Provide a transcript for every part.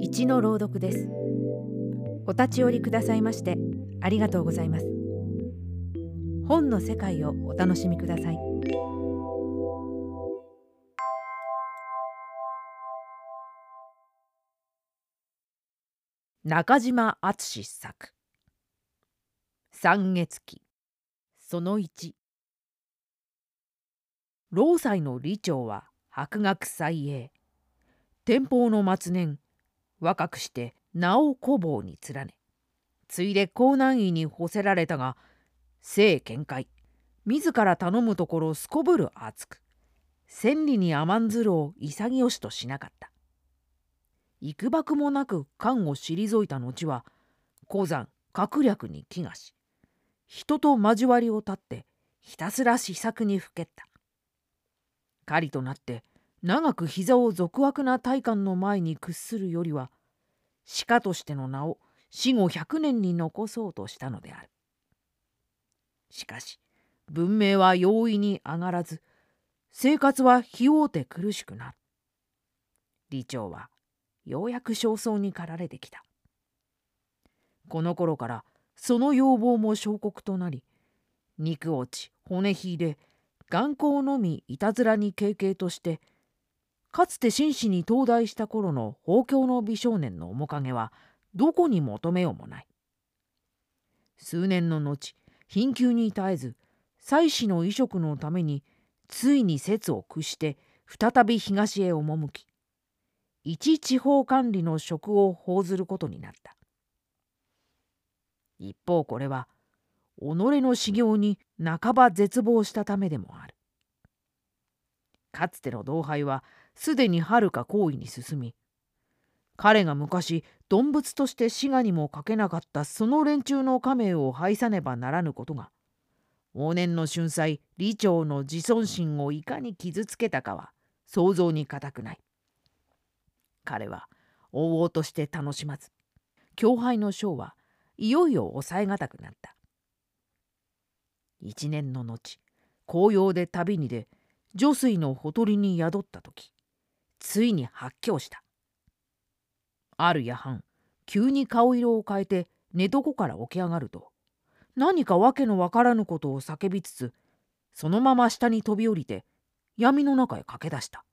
一の朗読です。お立ち寄りくださいましてありがとうございます。本の世界をお楽しみください。中島敦作。三月期。その1労災の理長は博学祭英天保の末年若くして名を古坊に連ねついで江南医に干せられたが性見解自ら頼むところすこぶる熱く千里に甘んずるを潔しとしなかった。幾ばくもなく官を退いた後は鉱山閣略に飢餓し人と交わりを断ってひたすら試作にふけった。狩りとなって長く膝を俗悪な大官の前に屈するよりは鹿としての名を死後100年に残そうとしたのである。しかし文明は容易に上がらず生活は費用て苦しくなる。李長はようやく焦燥に駆られてきた。この頃からその要望も小国となり肉落ち骨ひいで眼光のみいたずらに経験としてかつて紳士に東大した頃の宝鏡の美少年の面影はどこに求めようもない。数年の後貧窮に絶えず妻子の移植のためについに説を屈して再び東へ赴き一地方管理の職を報ずることになった。一方これは己の修行に半ば絶望したためでもある。かつての同輩はすでにはるか行為に進み彼が昔動物として滋賀にもかけなかったその連中の家名を拝さねばならぬことが往年の春祭李長の自尊心をいかに傷つけたかは想像に難くない。彼は往々として楽しまず教杯の章はいよいよ抑えがたくなった。一年の後紅葉で旅に出女水のほとりに宿った時ついに発狂した。ある夜半急に顔色を変えて寝床から起き上がると何か訳のわからぬことを叫びつつそのまま下に飛び降りて闇の中へ駆け出した。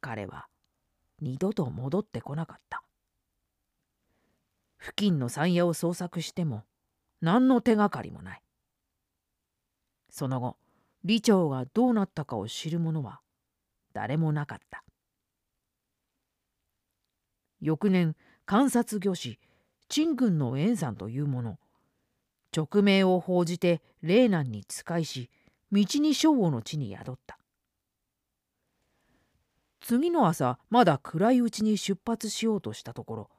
彼は二度と戻ってこなかった。付近の山野を捜索しても何の手がかりもない。その後李長がどうなったかを知る者は誰もなかった。翌年観察御師陳軍の円山という者勅命を報じて霊南に仕えし道に正午の地に宿った次の朝まだ暗いうちに出発しようとしたところ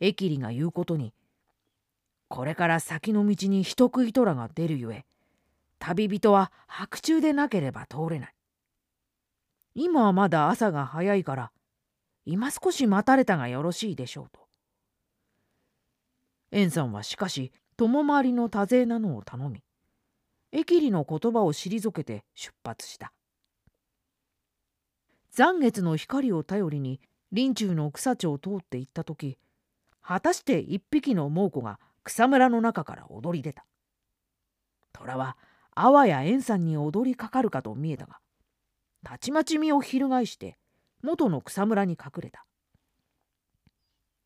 駅里が言うことにこれから先の道に人食い虎が出るゆえ旅人は白昼でなければ通れない今はまだ朝が早いから今少し待たれたがよろしいでしょうと円さんはしかし友回りの多勢なのを頼み駅里の言葉を退けて出発した残月の光を頼りに林中の草地を通って行った時果たして一匹の猛虎が草むらの中から踊り出た。虎はあわや円さんに踊りかかるかと見えたがたちまち身を翻して元の草むらに隠れた。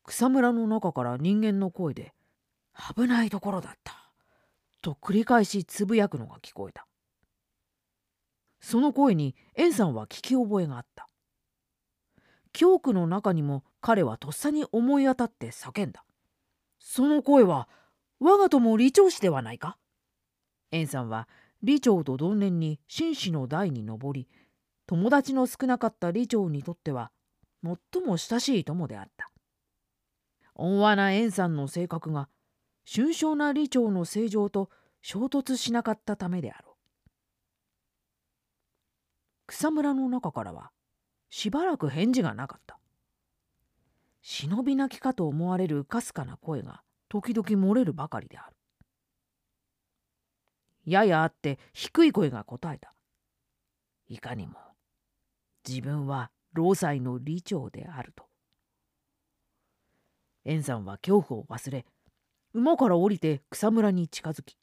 草むらの中から人間の声で「危ないところだった」と繰り返しつぶやくのが聞こえた。その声に円さんは聞き覚えがあった。恐怖の中にも彼はとっさに思い当たって叫んだ。その声は我が友李長氏ではないか？円さんは李長と同年に紳士の代に上り友達の少なかった李長にとっては最も親しい友であった。温和な円さんの性格が俊少な李長の正常と衝突しなかったためであろう。草むらの中からはしばらく返事がなかった。忍び泣きかと思われるかすかな声が時々漏れるばかりである。ややあって低い声が答えた。いかにも自分は労災の李長であると。円山は恐怖を忘れ馬から降りて草むらに近づき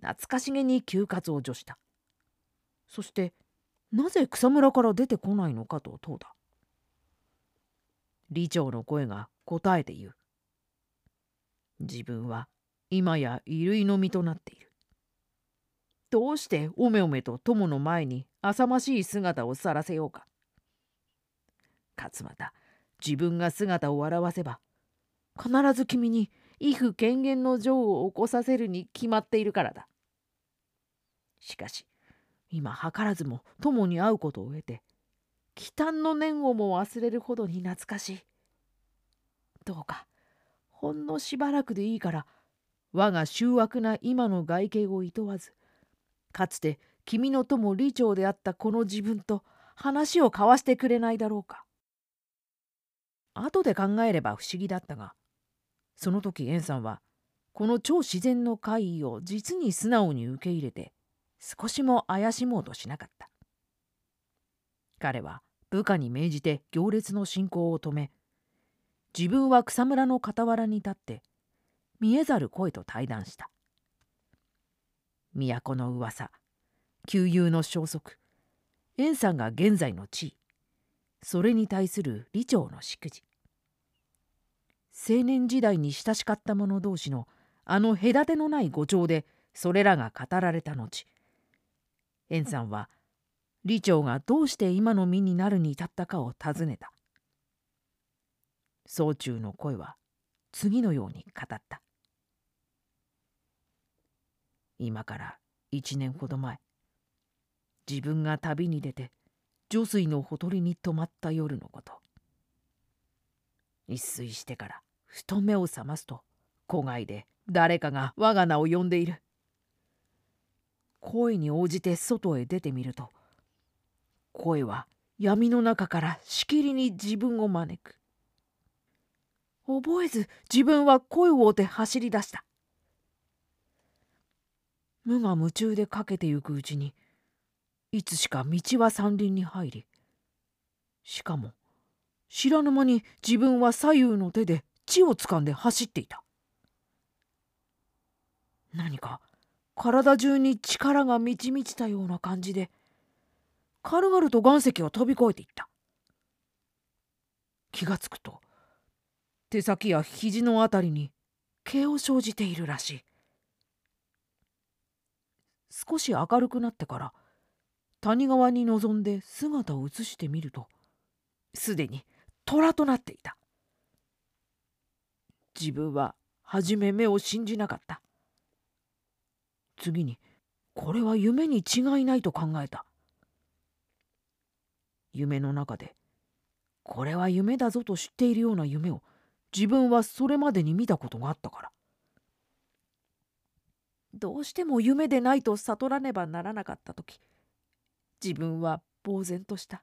懐かしげに休活を除した。そしてなぜ草むらから出てこないのかと問うた。李長の声が答えて言う。自分は今や衣類の身となっている。どうしておめおめと友の前に浅ましい姿をさらせようか勝又自分が姿を現せば必ず君に威風権限の情を起こさせるに決まっているからだ。しかし今図らずも友に会うことを得て忌憚の念をも忘れるほどに懐かしい。どうかほんのしばらくでいいから我が醜悪な今の外形をいとわずかつて君の友李長であったこの自分と話を交わしてくれないだろうか。後で考えれば不思議だったがその時円さんはこの超自然の怪異を実に素直に受け入れて少しも怪しもうとしなかった彼は部下に命じて行列の進行を止め自分は草むらの傍らに立って見えざる声と対談した都の噂旧友の消息。円さんが現在の地位。それに対する李長の祝辞青年時代に親しかった者同士のあの隔てのない誤調でそれらが語られた後。円さんは李長がどうして今の身になるに至ったかを尋ねた。宗中の声は次のように語った。今から一年ほど前。自分が旅に出て女水のほとりに泊まった夜のこと。一睡してからふと目を覚ますと戸外で誰かが我が名を呼んでいる。声に応じて外へ出てみると声は闇の中からしきりに自分を招く。覚えず自分は声を追って走り出した。無我夢中でかけてゆくうちにいつしか道は山林に入りしかも知らぬ間に自分は左右の手で地をつかんで走っていた。何か体中に力が満ち満ちたような感じで軽々と岩石を飛び越えていった。気がつくと手先や肘のあたりに毛を生じているらしい。少し明るくなってから谷川に臨んで姿を映してみるとすでに虎となっていた。自分は初め目を信じなかった。次にこれは夢に違いないと考えた。夢の中でこれは夢だぞと知っているような夢を自分はそれまでに見たことがあったから。どうしても夢でないと悟らねばならなかった時自分は呆然とした。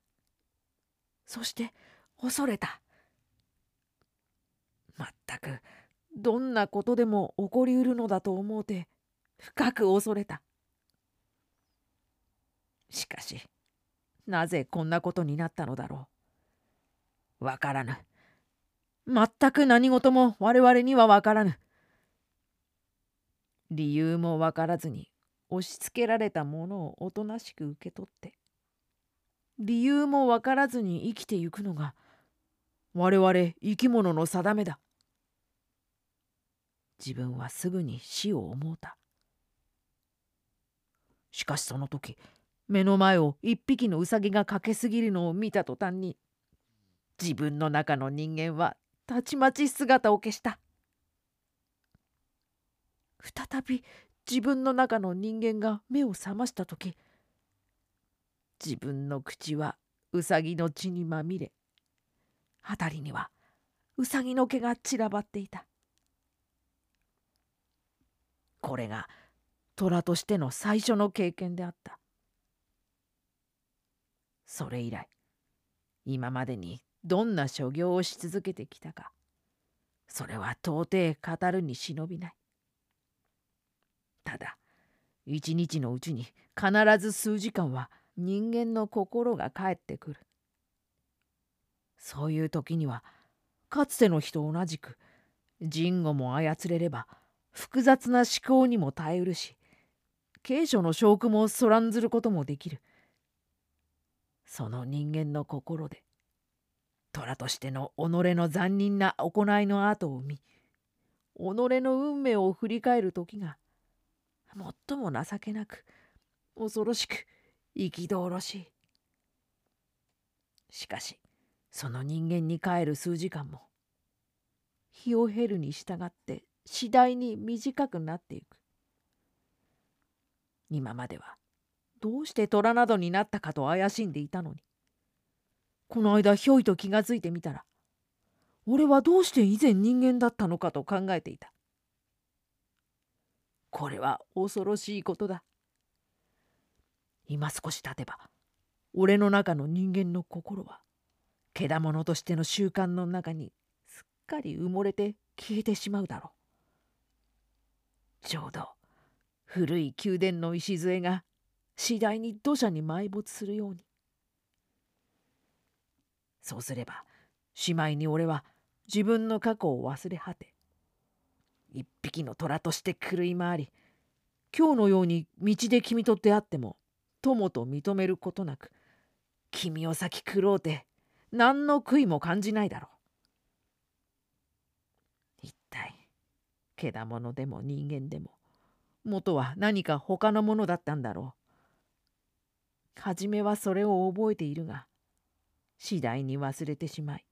そして恐れた。まったくどんなことでも起こりうるのだと思うて深く恐れた。しかしなぜこんなことになったのだろう。わからぬ。全く何事も我々にはわからぬ。理由もわからずに押し付けられたものをおとなしく受け取って理由もわからずに生きてゆくのが我々生き物の定めだ。自分はすぐに死を思うた。しかしその時目の前を一匹のウサギが駆けすぎるのを見た途端に自分の中の人間はたちまち姿を消した。再び自分の中の人間が目を覚ました時自分の口はウサギの血にまみれ辺りにはウサギの毛が散らばっていた。これが虎としての最初の経験であった。それ以来今までにどんな所業をし続けてきたかそれは到底語るに忍びない。ただ。一日のうちに必ず数時間は人間の心が帰ってくる。そういう時にはかつての日と同じく人語も操れれば複雑な思考にも耐えうるし継承の証拠もそらんずることもできる。その人間の心で虎としての己の残忍な行いの後を見己の運命を振り返る時が最も情けなく恐ろしく憤ろしい。しかしその人間に帰る数時間も日を経るに従って次第に短くなっていく。今まではどうして虎などになったかと怪しんでいたのにこの間ひょいと気がついてみたら俺はどうして以前人間だったのかと考えていた。これは恐ろしいことだ。今少し経てば俺の中の人間の心は獣としての習慣の中にすっかり埋もれて消えてしまうだろう。ちょうど古い宮殿の礎が次第に土砂に埋没するように。そうすればしまいに俺は自分の過去を忘れ果て一匹の虎として狂い回り今日のように道で君と出会っても友と認めることなく君を先食ろうて何の悔いも感じないだろう。一体獣でも人間でも元は何か他のものだったんだろう。初めはそれを覚えているが次第に忘れてしまい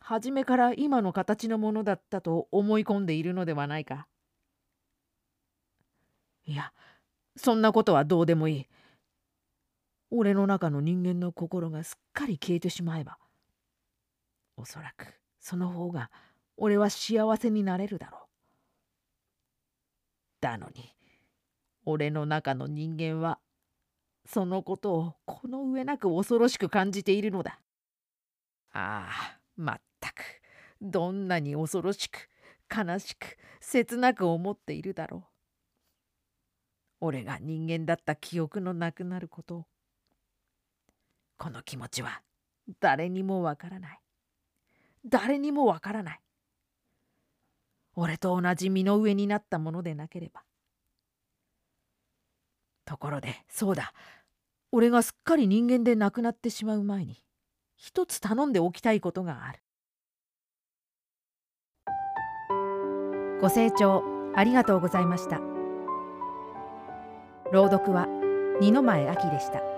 初めから今の形のものだったと思い込んでいるのではないか。いやそんなことはどうでもいい。俺の中の人間の心がすっかり消えてしまえばおそらくその方が俺は幸せになれるだろう。だのに俺の中の人間はそのことをこの上なく恐ろしく感じているのだ。ああまったくどんなに恐ろしく悲しく切なく思っているだろう。俺が人間だった記憶のなくなることを。この気持ちは誰にもわからない。誰にもわからない。俺と同じ身の上になったものでなければ。ところでそうだ。俺がすっかり人間でなくなってしまう前に一つ頼んでおきたいことがある。ご清聴ありがとうございました。朗読は二の前明でした。